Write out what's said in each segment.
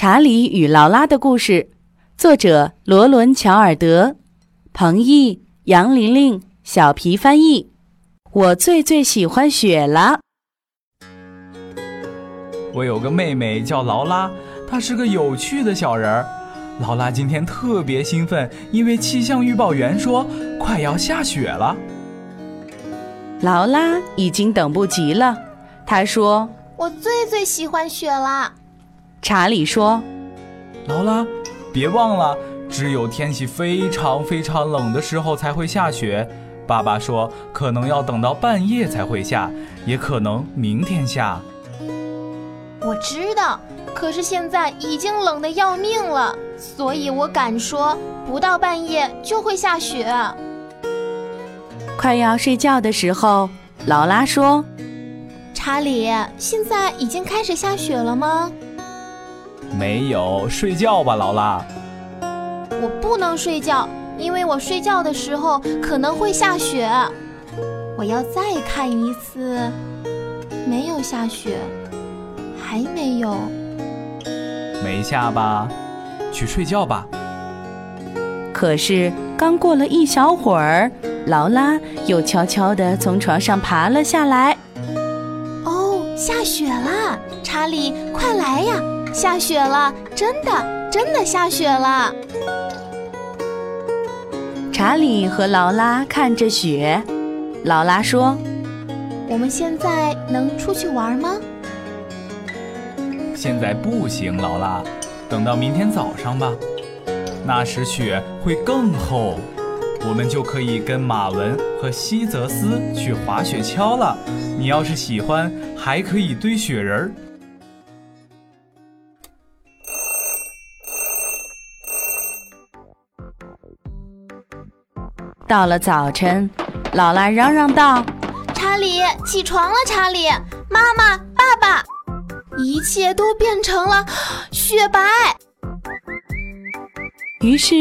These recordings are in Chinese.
查理与劳拉的故事，作者罗伦·乔尔德，彭毅、杨玲玲、小皮翻译。我最最喜欢雪了。我有个妹妹叫劳拉，她是个有趣的小人儿。劳拉今天特别兴奋，因为气象预报员说快要下雪了。劳拉已经等不及了，她说：“我最最喜欢雪了。”查理说：“劳拉，别忘了，只有天气非常非常冷的时候才会下雪。爸爸说，可能要等到半夜才会下，也可能明天下。”我知道，可是现在已经冷得要命了，所以我敢说，不到半夜就会下雪。快要睡觉的时候，劳拉说：“查理，现在已经开始下雪了吗？”没有，睡觉吧，劳拉。我不能睡觉，因为我睡觉的时候可能会下雪。我要再看一次，没有下雪，还没有，没下吧？去睡觉吧。可是刚过了一小会儿，劳拉又悄悄地从床上爬了下来。哦，下雪了！查理，快来呀！下雪了，真的，真的下雪了。查理和劳拉看着雪，劳拉说：“我们现在能出去玩吗？”现在不行，劳拉，等到明天早上吧，那时雪会更厚，我们就可以跟马文和西泽斯去滑雪橇了。你要是喜欢，还可以堆雪人儿。到了早晨，劳拉嚷嚷道：“查理，起床了！查理，妈妈，爸爸，一切都变成了雪白。”于是，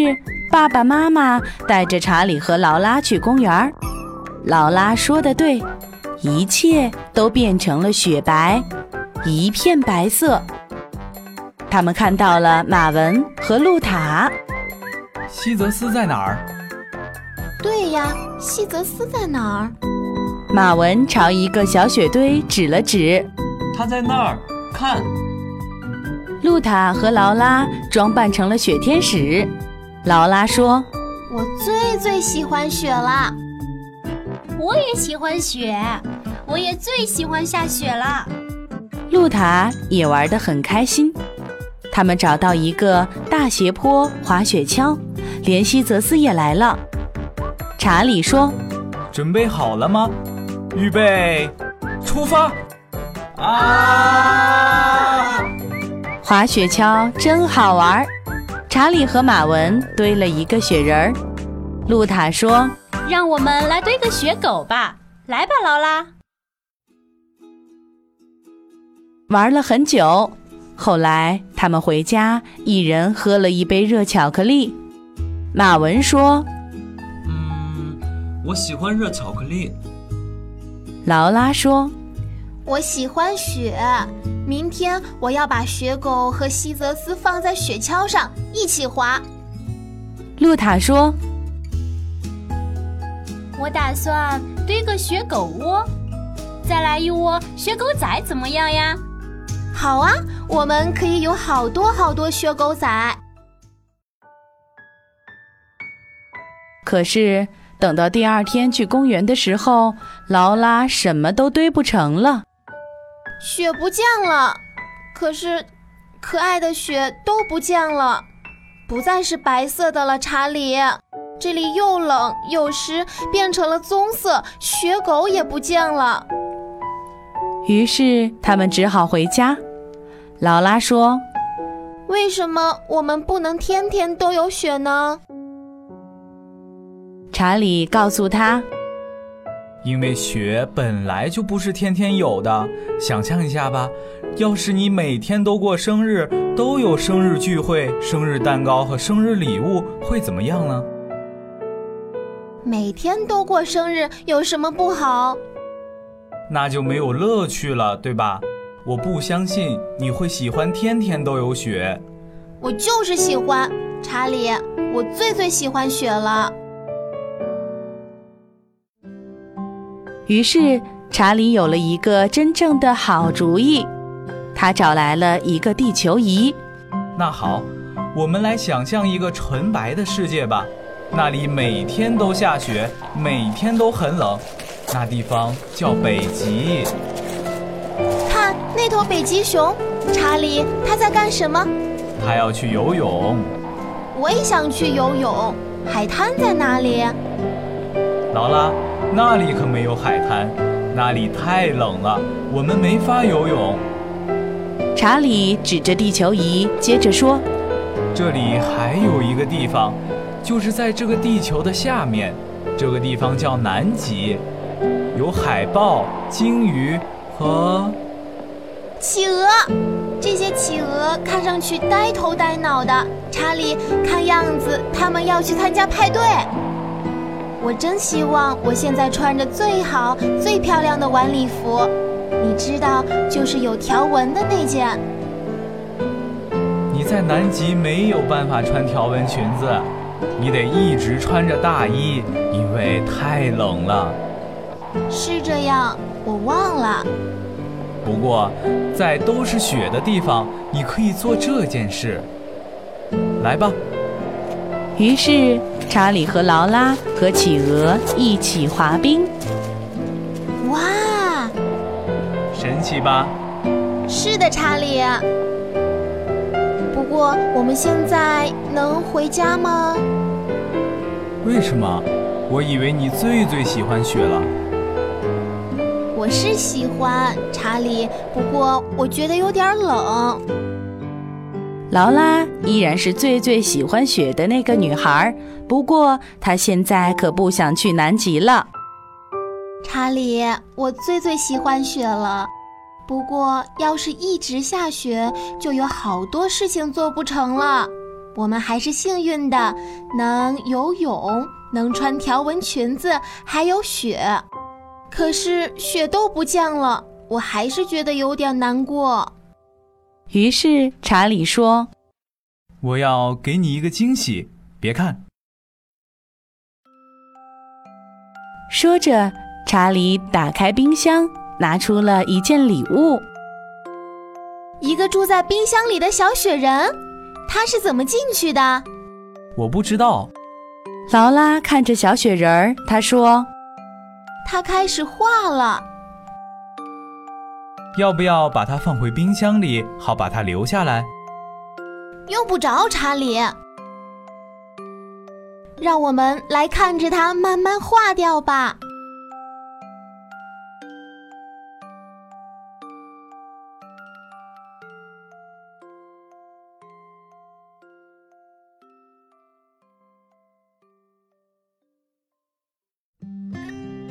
爸爸妈妈带着查理和劳拉去公园。劳拉说的对，一切都变成了雪白，一片白色。他们看到了马文和露塔。西泽斯在哪儿？对呀，西泽斯在哪儿？马文朝一个小雪堆指了指，他在那儿，看。露塔和劳拉装扮成了雪天使。劳拉说：“我最最喜欢雪了。”我也喜欢雪，我也最喜欢下雪了。露塔也玩得很开心。他们找到一个大斜坡滑雪橇，连西泽斯也来了。查理说：“准备好了吗？预备，出发！”啊！滑雪橇真好玩。查理和马文堆了一个雪人儿。露塔说：“让我们来堆个雪狗吧！来吧，劳拉。”玩了很久，后来他们回家，一人喝了一杯热巧克力。马文说。我喜欢热巧克力。劳拉说：“我喜欢雪。明天我要把雪狗和西泽斯放在雪橇上一起滑。”露塔说：“我打算堆个雪狗窝，再来一窝雪狗仔，怎么样呀？”“好啊，我们可以有好多好多雪狗仔。”可是。等到第二天去公园的时候，劳拉什么都堆不成了，雪不见了。可是，可爱的雪都不见了，不再是白色的了。查理，这里又冷又湿，变成了棕色。雪狗也不见了。于是他们只好回家。劳拉说：“为什么我们不能天天都有雪呢？”查理告诉他：“因为雪本来就不是天天有的。想象一下吧，要是你每天都过生日，都有生日聚会、生日蛋糕和生日礼物，会怎么样呢？”每天都过生日有什么不好？那就没有乐趣了，对吧？我不相信你会喜欢天天都有雪。我就是喜欢，查理，我最最喜欢雪了。于是，查理有了一个真正的好主意，他找来了一个地球仪。那好，我们来想象一个纯白的世界吧，那里每天都下雪，每天都很冷，那地方叫北极。看那头北极熊，查理，它在干什么？它要去游泳。我也想去游泳。海滩在哪里？劳拉，那里可没有海滩，那里太冷了，我们没法游泳。查理指着地球仪，接着说：“这里还有一个地方，就是在这个地球的下面，这个地方叫南极，有海豹、鲸鱼和企鹅。这些企鹅看上去呆头呆脑的。查理，看样子他们要去参加派对。我真希望我现在穿着最好、最漂亮的晚礼服。”你知道，就是有条纹的那件。你在南极没有办法穿条纹裙子，你得一直穿着大衣，因为太冷了。是这样，我忘了。不过，在都是雪的地方，你可以做这件事。来吧。于是，查理和劳拉和企鹅一起滑冰。哇神奇吧？是的，查理。不过我们现在能回家吗？为什么？我以为你最最喜欢雪了。我是喜欢查理，不过我觉得有点冷。劳拉依然是最最喜欢雪的那个女孩，不过她现在可不想去南极了。查理，我最最喜欢雪了。不过，要是一直下雪，就有好多事情做不成了。我们还是幸运的，能游泳，能穿条纹裙子，还有雪。可是雪都不降了，我还是觉得有点难过。于是查理说：“我要给你一个惊喜，别看。”说着，查理打开冰箱。拿出了一件礼物，一个住在冰箱里的小雪人，他是怎么进去的？我不知道。劳拉看着小雪人儿，她说：“他开始化了。要不要把它放回冰箱里，好把它留下来？用不着，查理。让我们来看着它慢慢化掉吧。”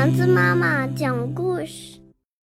丸子妈妈讲故事。